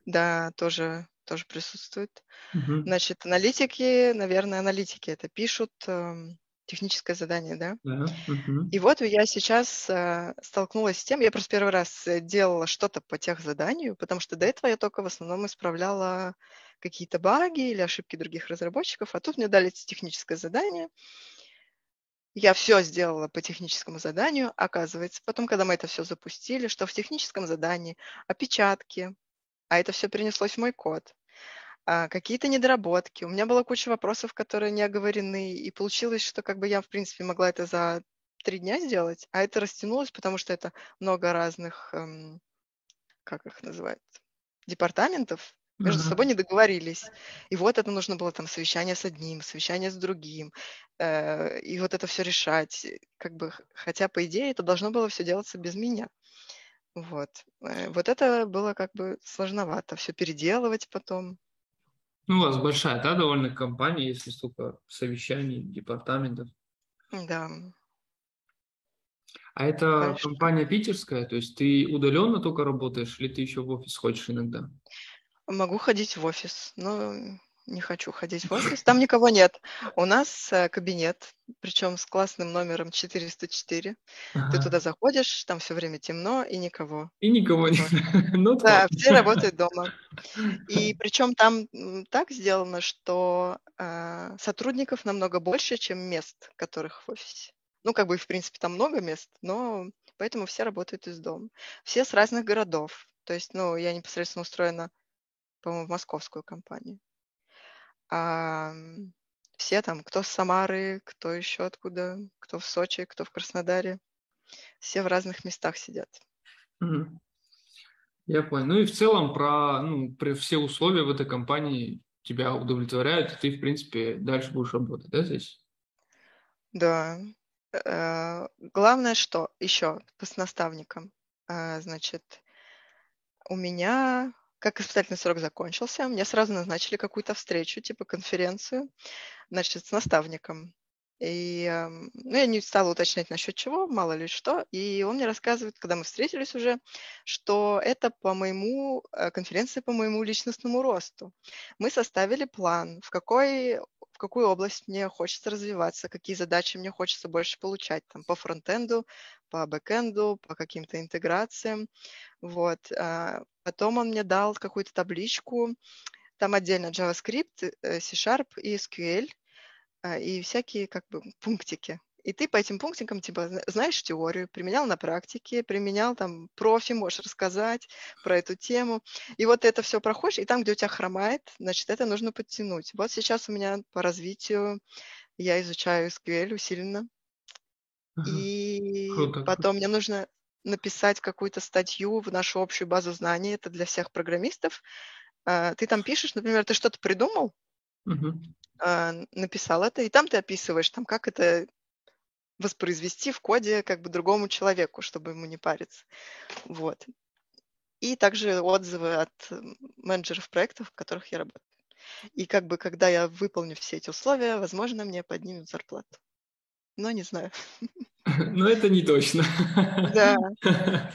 да, тоже, тоже присутствует. Uh-huh. Значит, аналитики, наверное, аналитики это пишут, эм, техническое задание, да? Да. Угу. И вот я сейчас э, столкнулась с тем, я просто первый раз э, делала что-то по тех заданию, потому что до этого я только в основном исправляла какие-то баги или ошибки других разработчиков, а тут мне дали техническое задание. Я все сделала по техническому заданию, оказывается. Потом, когда мы это все запустили, что в техническом задании опечатки, а это все перенеслось в мой код а, какие-то недоработки. У меня была куча вопросов, которые не оговорены, и получилось, что как бы я, в принципе, могла это за три дня сделать, а это растянулось, потому что это много разных, эм, как их называют, департаментов, между собой не договорились. И вот это нужно было там совещание с одним, совещание с другим, э, и вот это все решать. Как бы, хотя, по идее, это должно было все делаться без меня. Вот. Э, вот это было как бы сложновато, все переделывать потом. Ну, у вас большая, да, довольно компания, если столько совещаний, департаментов. Да. А это Большая. компания питерская, то есть ты удаленно только работаешь, или ты еще в офис ходишь иногда? Могу ходить в офис, но не хочу ходить в офис. Там никого нет. У нас э, кабинет, причем с классным номером 404. Ага. Ты туда заходишь, там все время темно и никого. И никого нет. Ну, да, все работают дома. И причем там так сделано, что э, сотрудников намного больше, чем мест, которых в офисе. Ну, как бы, в принципе, там много мест, но поэтому все работают из дома. Все с разных городов. То есть, ну, я непосредственно устроена, по-моему, в московскую компанию. А, все там, кто с Самары, кто еще откуда, кто в Сочи, кто в Краснодаре, все в разных местах сидят. Я понял. Ну и в целом про, ну, про все условия в этой компании тебя удовлетворяют, и ты, в принципе, дальше будешь работать, да, здесь? Да. Э, главное, что еще с наставником. Э, значит, у меня как испытательный срок закончился, мне сразу назначили какую-то встречу, типа конференцию, значит, с наставником. И эм, ну, я не стала уточнять насчет чего, мало ли что. И он мне рассказывает, когда мы встретились уже, что это по моему, э, конференция по моему личностному росту. Мы составили план, в какой в какую область мне хочется развиваться, какие задачи мне хочется больше получать, там, по фронтенду, по бэкенду, по каким-то интеграциям. Вот. А, потом он мне дал какую-то табличку, там отдельно JavaScript, э, C-Sharp и SQL, а, и всякие как бы пунктики. И ты по этим пунктикам, типа, знаешь теорию, применял на практике, применял там профи, можешь рассказать про эту тему. И вот это все проходишь, и там, где у тебя хромает, значит, это нужно подтянуть. Вот сейчас у меня по развитию я изучаю SQL усиленно. Ага. И Круто. потом мне нужно написать какую-то статью в нашу общую базу знаний, это для всех программистов. А, ты там пишешь, например, ты что-то придумал, угу. написал это, и там ты описываешь, там, как это воспроизвести в коде как бы другому человеку, чтобы ему не париться. Вот. И также отзывы от менеджеров проектов, в которых я работаю. И как бы, когда я выполню все эти условия, возможно, мне поднимут зарплату. Но не знаю. Но это не точно. Да.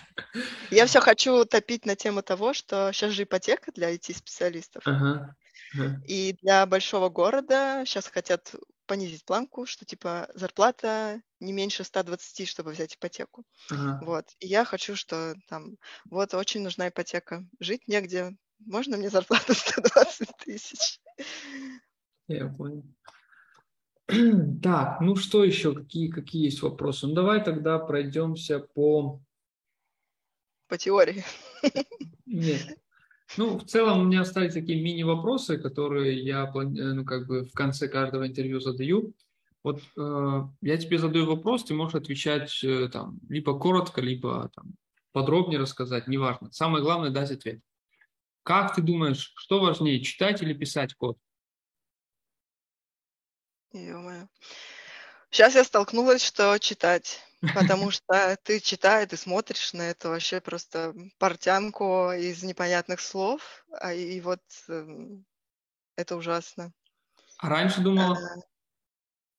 Я все хочу топить на тему того, что сейчас же ипотека для IT-специалистов. Ага. Ага. И для большого города сейчас хотят понизить планку, что типа зарплата не меньше 120, чтобы взять ипотеку. Ага. Вот. И я хочу, что там, вот очень нужна ипотека. Жить негде. Можно мне зарплату 120 тысяч? Я понял. Так, ну что еще, какие, какие есть вопросы? Ну давай тогда пройдемся по... По теории. Нет. Ну, в целом у меня остались такие мини-вопросы, которые я ну, как бы в конце каждого интервью задаю. Вот э, я тебе задаю вопрос, ты можешь отвечать э, там либо коротко, либо там, подробнее рассказать, неважно. Самое главное дать ответ. Как ты думаешь, что важнее, читать или писать код? Ё-моё. Сейчас я столкнулась, что читать. Потому что ты читаешь, ты смотришь на это вообще просто портянку из непонятных слов, а и вот эм, это ужасно. А раньше думала?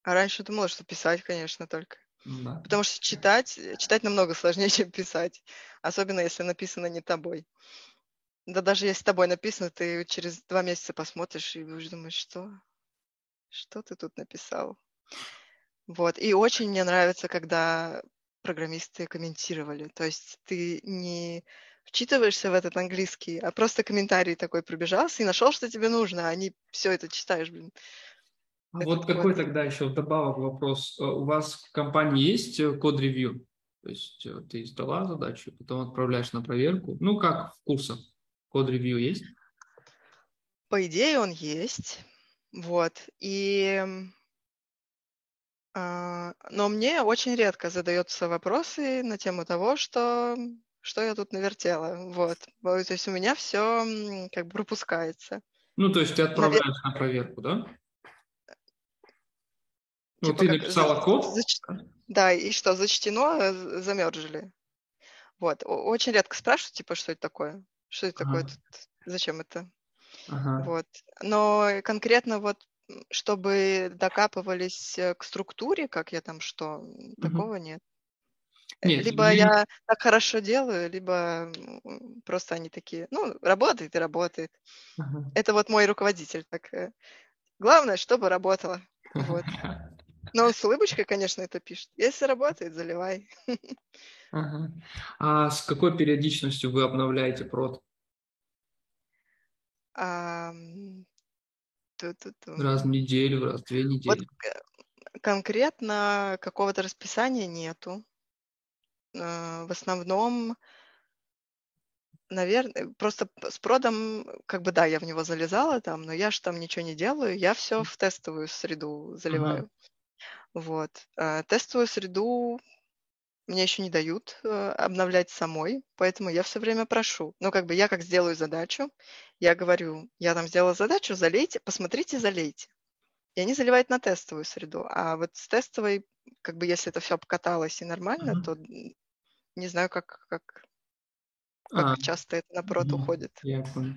А, а раньше думала, что писать, конечно, только. Да. Потому что читать, читать намного сложнее, чем писать. Особенно, если написано не тобой. Да даже если тобой написано, ты через два месяца посмотришь и будешь думать, что, что ты тут написал. Вот. И очень мне нравится, когда программисты комментировали. То есть ты не вчитываешься в этот английский, а просто комментарий такой пробежался и нашел, что тебе нужно, а не все это читаешь, блин. А вот какой вот... тогда еще вдобавок вопрос. Э, у вас в компании есть э, код-ревью? То есть э, ты сдала задачу, потом отправляешь на проверку. Ну, как в курсах? Код-ревью есть? По идее, он есть. Вот. И а, но мне очень редко задаются вопросы на тему того, что что я тут навертела. Вот. То есть у меня все как бы пропускается. Ну, то есть ты отправляешь Навер... на проверку, да? Ну, типа ты написала за... код? Зач... Да, и что, зачтено, э, замержили. Вот. Очень редко спрашивают, типа, что это такое? Что это ага. такое? Тут? Зачем это? Ага. Вот. Но конкретно вот чтобы докапывались э, к структуре, как я там что, угу. такого нет. Э, нет. Либо я... я так хорошо делаю, либо просто они такие, ну, работает и работает. Ага. Это вот мой руководитель. Так, э, главное, чтобы работало. Вот. Но он с улыбочкой, конечно, это пишет. Если работает, заливай. Ага. А с какой периодичностью вы обновляете прод? А, Раз в неделю, раз в две недели. Вот конкретно какого-то расписания нету. Э, в основном, наверное, просто с продом, как бы да, я в него залезала там, но я же там ничего не делаю, я все в тестовую среду заливаю. Ага. Вот. Э, тестовую среду мне еще не дают э, обновлять самой, поэтому я все время прошу. Ну, как бы я как сделаю задачу, я говорю, я там сделала задачу, залейте, посмотрите, залейте. И они заливают на тестовую среду. А вот с тестовой, как бы если это все покаталось и нормально, mm-hmm. то не знаю, как, как, как а, часто это наоборот mm-hmm. уходит. Я понял.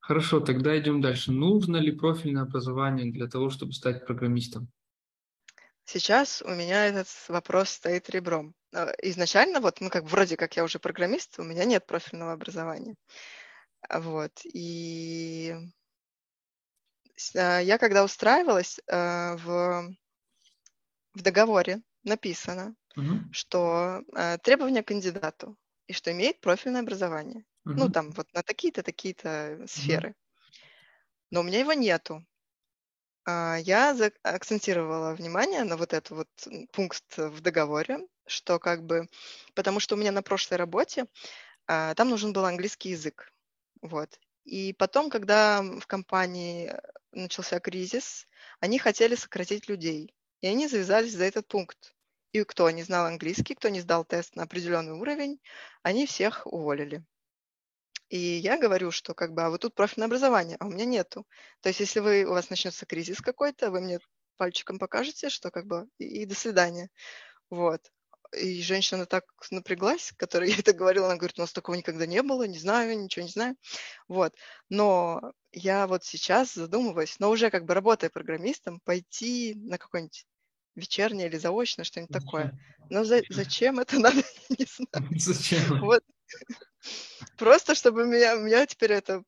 Хорошо, тогда идем дальше. Нужно ли профильное образование для того, чтобы стать программистом? Сейчас у меня этот вопрос стоит ребром. А, изначально, вот, ну, как вроде как я уже программист, у меня нет профильного образования. А, вот, и а, я когда устраивалась, в, в договоре написано, угу. что требования к кандидату, и что имеет профильное образование. Угу. Ну, там вот на такие-то, такие-то сферы. Угу. Но у меня его нету. А, я акцентировала внимание на вот этот вот пункт в договоре, что как бы, потому что у меня на прошлой работе а, там нужен был английский язык, вот. И потом, когда в компании э, начался кризис, они хотели сократить людей, и они завязались за этот пункт. И кто не знал английский, кто не сдал тест на определенный уровень, они всех уволили. И я говорю, что как бы, а вот тут профильное образование, а у меня нету. То есть если вы, у вас начнется кризис какой-то, вы мне пальчиком покажете, что как бы и, и до свидания. Вот. И женщина так напряглась, которой я это говорила, она говорит, у нас такого никогда не было, не знаю, ничего не знаю. Вот. Но я вот сейчас задумываюсь, но уже как бы работая программистом, пойти на какой-нибудь вечернее или заочное, что-нибудь такое. Но за, зачем это надо, я не знаю. Зачем? Вот. Просто чтобы меня, у меня теперь это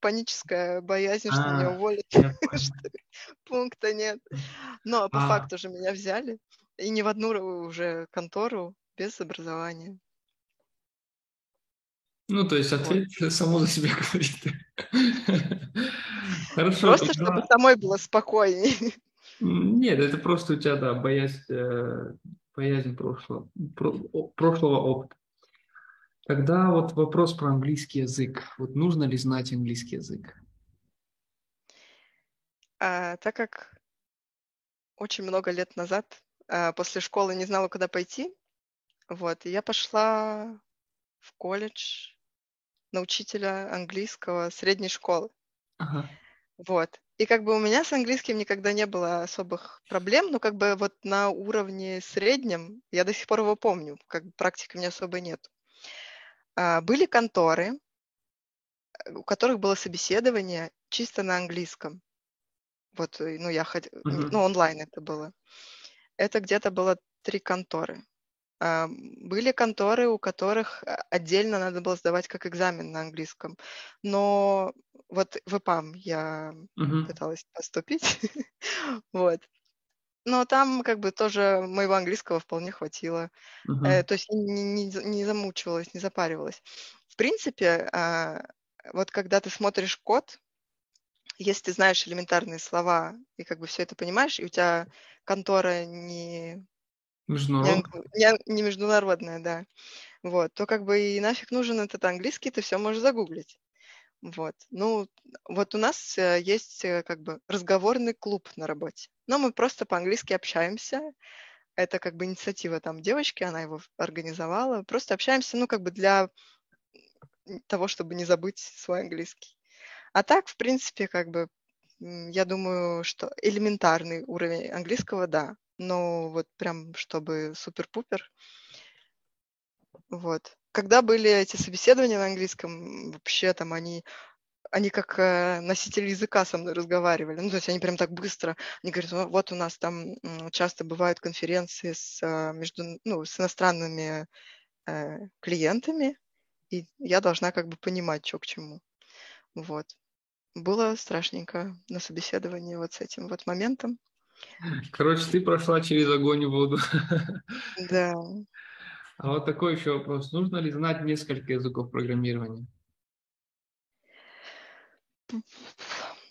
паническая боязнь, что меня а, уволят, пункта нет. Но по а. факту же меня взяли, и не в одну уже контору без образования. Ну, то есть ответ вот. само за себя говорит. Хорошо. Просто чтобы самой было спокойнее. Нет, это просто у тебя, да, боязнь, э, боязнь прошлого, прошлого опыта. Тогда вот вопрос про английский язык. Вот нужно ли знать английский язык? А, так как очень много лет назад а, после школы не знала, куда пойти, вот, я пошла в колледж на учителя английского средней школы. Ага. Вот. И как бы у меня с английским никогда не было особых проблем, но как бы вот на уровне среднем, я до сих пор его помню, как бы практики у меня особо нет. А, были конторы, э, у которых было собеседование чисто на английском. Вот, э, ну, я ходила, uh-huh. ну, онлайн это было. Это где-то было три конторы. А, были конторы, у которых отдельно надо было сдавать как экзамен на английском. Но вот в ИПАМ я uh-huh. пыталась поступить. вот. Но там как бы тоже моего английского вполне хватило. Э, то есть не, не, не замучивалась, не запаривалась. В принципе, э, вот когда ты смотришь код, если ты знаешь элементарные слова и как бы все это понимаешь, и у тебя контора не Международная. Не, не международная, да. Вот, то как бы и нафиг нужен этот английский, ты все можешь загуглить. Вот. Ну, вот у нас э, есть э, как бы разговорный клуб на работе. Но мы просто по-английски общаемся. Это как бы инициатива там девочки, она его организовала. Просто общаемся, ну, как бы для того, чтобы не забыть свой английский. А так, в принципе, как бы, я думаю, что элементарный уровень английского, да но вот прям чтобы супер-пупер. Вот. Когда были эти собеседования на английском, вообще там они они как э, носители языка со мной разговаривали. Ну, то есть они прям так быстро. Они говорят, вот у нас там часто бывают конференции с, э, между, ну, с иностранными э, клиентами, и я должна как бы понимать, что к чему. Вот. Было страшненько на собеседовании вот с этим вот моментом. Короче, ты прошла через огонь и воду. Да. А вот такой еще вопрос. Нужно ли знать несколько языков программирования?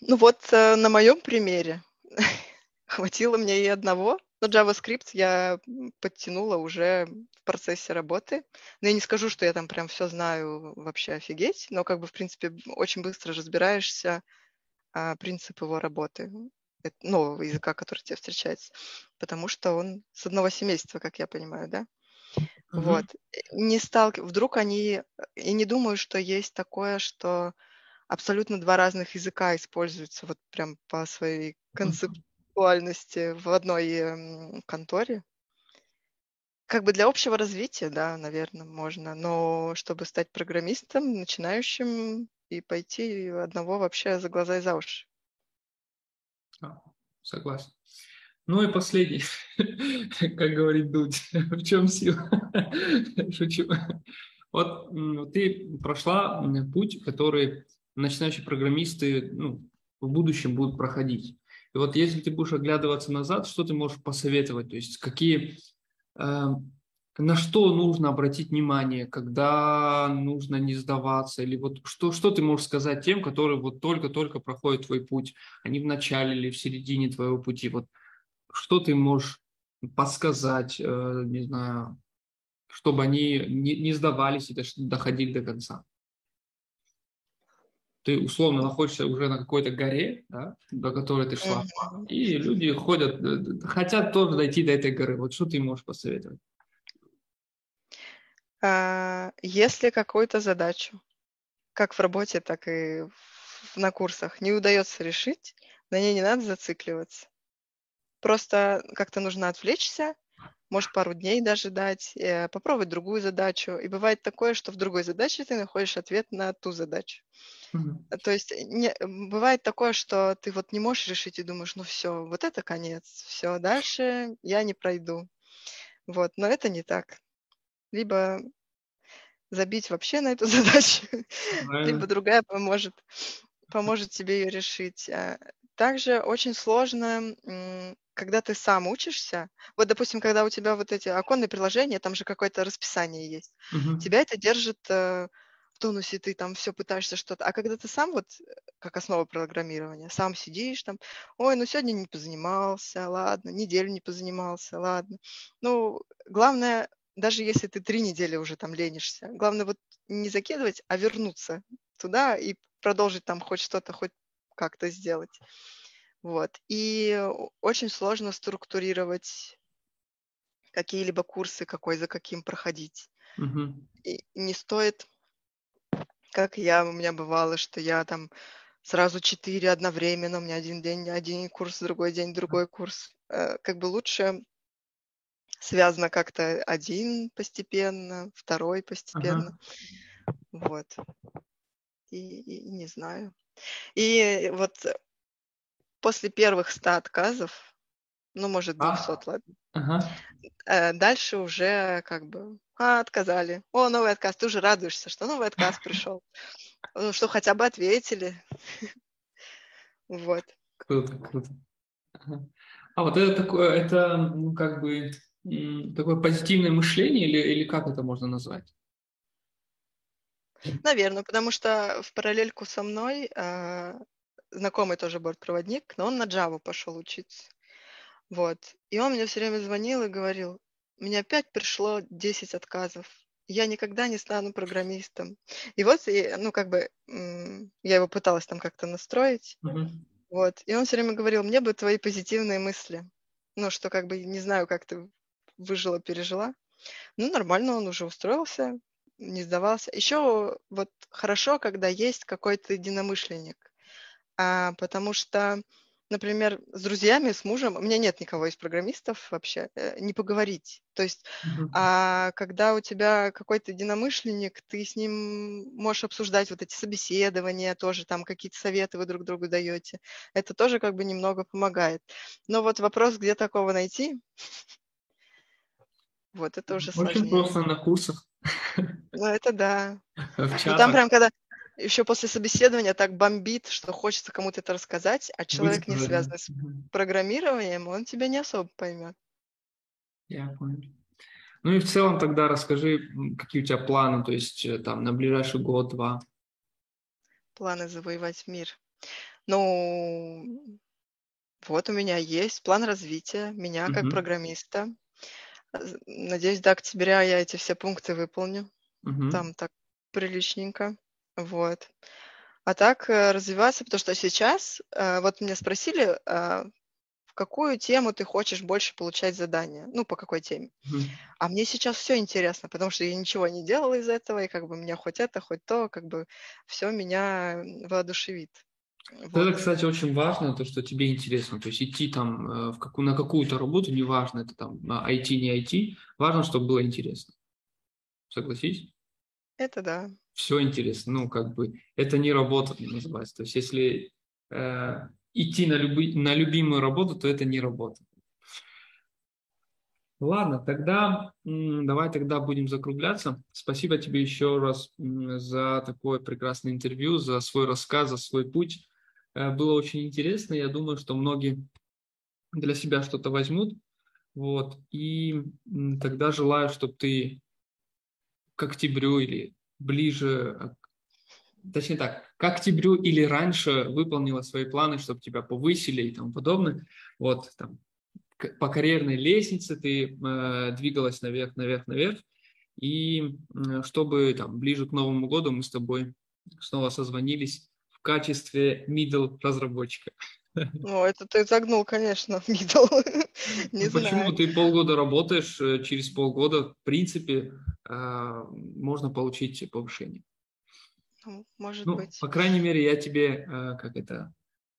Ну вот э, на моем примере хватило мне и одного, но JavaScript я подтянула уже в процессе работы. Но я не скажу, что я там прям все знаю вообще офигеть, но как бы, в принципе, очень быстро разбираешься а, принцип его работы нового языка, который тебе встречается, потому что он с одного семейства, как я понимаю, да? Uh-huh. Вот. Не стал... Вдруг они... И не думаю, что есть такое, что абсолютно два разных языка используются вот прям по своей концептуальности в одной конторе. Как бы для общего развития, да, наверное, можно, но чтобы стать программистом, начинающим и пойти одного вообще за глаза и за уши. А, согласен. Ну и последний, как говорит Дудь, в чем сила? Шучу. Вот ты прошла путь, который начинающие программисты ну, в будущем будут проходить. И вот если ты будешь оглядываться назад, что ты можешь посоветовать? То есть какие э, на что нужно обратить внимание, когда нужно не сдаваться, или вот что, что ты можешь сказать тем, которые вот только-только проходят твой путь, они в начале или в середине твоего пути, вот что ты можешь подсказать, э, не знаю, чтобы они не, не сдавались и доходили до конца? Ты условно находишься уже на какой-то горе, да, до которой ты шла, и люди ходят, э, хотят тоже дойти до этой горы. Вот что ты можешь посоветовать? А, если какую-то задачу, как в работе, так и на курсах, не удается решить, на ней не надо зацикливаться. Просто как-то нужно отвлечься, может, пару дней даже дать, э, попробовать другую задачу. И бывает такое, что в другой задаче ты находишь ответ на ту задачу. Mm-hmm. То есть не, бывает такое, что ты вот не можешь решить и думаешь, ну все, вот это конец, все, дальше я не пройду. Вот, но это не так либо забить вообще на эту задачу, либо другая поможет, поможет тебе ее решить. А, также очень сложно, когда ты сам учишься. Вот, допустим, когда у тебя вот эти оконные приложения, там же какое-то расписание есть. Угу. Тебя это держит э, в тонусе, ты там все пытаешься что-то. А когда ты сам вот, как основа программирования, сам сидишь там, ой, ну сегодня не позанимался, ладно, неделю не позанимался, ладно. Ну, главное даже если ты три недели уже там ленишься, главное вот не закидывать, а вернуться туда и продолжить там хоть что-то, хоть как-то сделать. Вот. И очень сложно структурировать какие-либо курсы, какой за каким проходить. Угу. И не стоит, как я, у меня бывало, что я там сразу четыре одновременно, у меня один день один курс, другой день другой курс. Э, как бы лучше связано как-то один постепенно, второй постепенно. Ага. Вот. И, и не знаю. И вот после первых ста отказов, ну, может, 200, а? ладно, ага. Э, дальше уже как бы, а, отказали. О, новый отказ. Ты уже радуешься, что новый отказ пришел. Ну, что хотя бы ответили. Вот. Круто, круто. А вот это такое, это, ну, как бы, такое позитивное мышление или, или как это можно назвать? Наверное, потому что в параллельку со мной э, знакомый тоже бортпроводник, но он на Java пошел учиться. Вот. И он мне все время звонил и говорил, мне опять пришло 10 отказов. Я никогда не стану программистом. И вот, и, ну, как бы, я его пыталась там как-то настроить. Uh-huh. Вот. И он все время говорил, мне бы твои позитивные мысли. Ну, что как бы, не знаю, как ты выжила, пережила. Ну, нормально, он уже устроился, не сдавался. Еще вот хорошо, когда есть какой-то единомышленник, а, потому что, например, с друзьями, с мужем, у меня нет никого из программистов вообще, э, не поговорить. То есть, mm-hmm. а когда у тебя какой-то единомышленник, ты с ним можешь обсуждать вот эти собеседования, тоже там какие-то советы вы друг другу даете. Это тоже как бы немного помогает. Но вот вопрос, где такого найти, вот это уже Очень сложнее. просто на курсах. Ну, это да. Ну, там прям, когда еще после собеседования так бомбит, что хочется кому-то это рассказать, а человек, не связанный с программированием, он тебя не особо поймет. Я понял. Ну и в целом тогда расскажи, какие у тебя планы, то есть э, там на ближайший год-два. Планы завоевать мир. Ну, вот у меня есть план развития меня как угу. программиста. Надеюсь, до октября я эти все пункты выполню. Угу. Там так приличненько. Вот. А так э, развиваться, потому что сейчас, э, вот меня спросили, э, в какую тему ты хочешь больше получать задания, ну, по какой теме. Mm. А мне сейчас все интересно, потому что я ничего не делала из этого, и как бы меня хоть это, хоть то, как бы все меня воодушевит. Вот. Это, кстати, очень важно, то, что тебе интересно. То есть идти там в какую, на какую-то работу, неважно, это там IT, не IT, важно, чтобы было интересно. Согласись? Это да. Все интересно. Ну, как бы, это не работа называется. То есть если э, идти на, люби, на любимую работу, то это не работа. Ладно, тогда давай тогда будем закругляться. Спасибо тебе еще раз за такое прекрасное интервью, за свой рассказ, за свой путь. Э, было очень интересно. Я думаю, что многие для себя что-то возьмут. Вот. И тогда желаю, чтобы ты к октябрю или ближе, точнее так, к октябрю или раньше выполнила свои планы, чтобы тебя повысили и тому подобное. Вот, там, по карьерной лестнице ты э, двигалась наверх, наверх, наверх. И э, чтобы там ближе к Новому году мы с тобой снова созвонились в качестве middle разработчика. Ну, это ты загнул, конечно, middle. Не Почему? Ты полгода работаешь, э, через полгода, в принципе, э, можно получить повышение. Ну, может ну, быть. По крайней мере, я тебе, э, как это,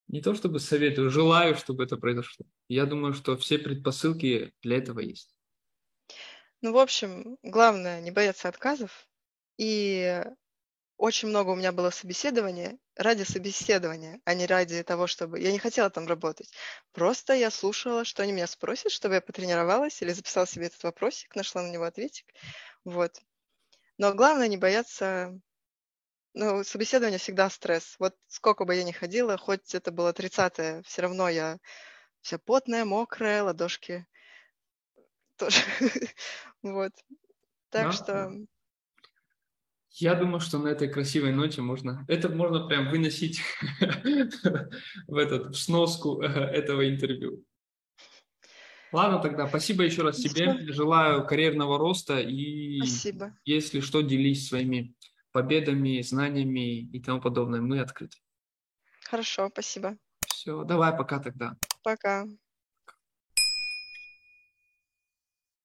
не то чтобы советую, желаю, чтобы это произошло. Я думаю, что все предпосылки для этого есть. Ну, в общем, главное не бояться отказов и очень много у меня было собеседования ради собеседования, а не ради того, чтобы... Я не хотела там работать. Просто я слушала, что они меня спросят, чтобы я потренировалась или записала себе этот вопросик, нашла на него ответик. Вот. Но главное не бояться... Ну, собеседование всегда стресс. Вот сколько бы я ни ходила, хоть это было 30-е, все равно я вся потная, мокрая, ладошки тоже. Вот. Так что я думаю, что на этой красивой ноте можно, это можно прям выносить в этот в сноску э, этого интервью. Ладно тогда, спасибо еще раз тебе. Желаю карьерного роста и спасибо. если что, делись своими победами, знаниями и тому подобное. Мы открыты. Хорошо, спасибо. Все, давай пока тогда. Пока.